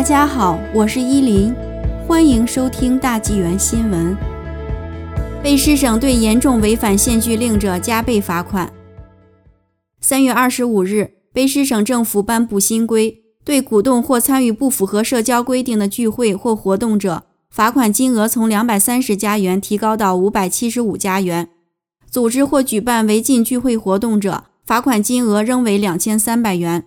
大家好，我是依林，欢迎收听大纪元新闻。卑诗省对严重违反限聚令者加倍罚款。三月二十五日，卑诗省政府颁布新规，对鼓动或参与不符合社交规定的聚会或活动者，罚款金额从两百三十加元提高到五百七十五加元；组织或举办违禁聚会活动者，罚款金额仍为两千三百元。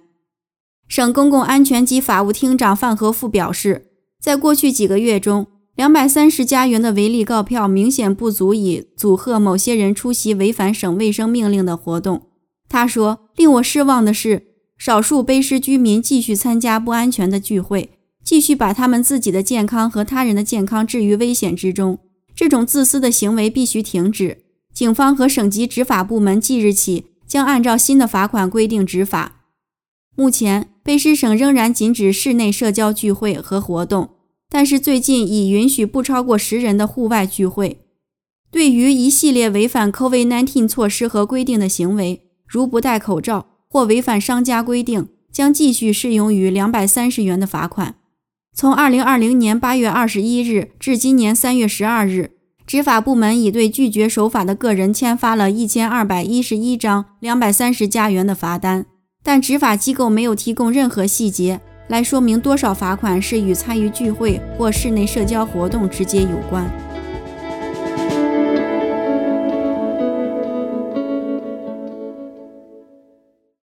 省公共安全及法务厅长范和富表示，在过去几个月中，两百三十加元的违例告票明显不足以阻吓某些人出席违反省卫生命令的活动。他说：“令我失望的是，少数卑诗居民继续参加不安全的聚会，继续把他们自己的健康和他人的健康置于危险之中。这种自私的行为必须停止。警方和省级执法部门即日起将按照新的罚款规定执法。目前。”卑诗省仍然禁止室内社交聚会和活动，但是最近已允许不超过十人的户外聚会。对于一系列违反 COVID-19 措施和规定的行为，如不戴口罩或违反商家规定，将继续适用于两百三十元的罚款。从二零二零年八月二十一日至今年三月十二日，执法部门已对拒绝守法的个人签发了一千二百一十一张两百三十加元的罚单。但执法机构没有提供任何细节来说明多少罚款是与参与聚会或室内社交活动直接有关。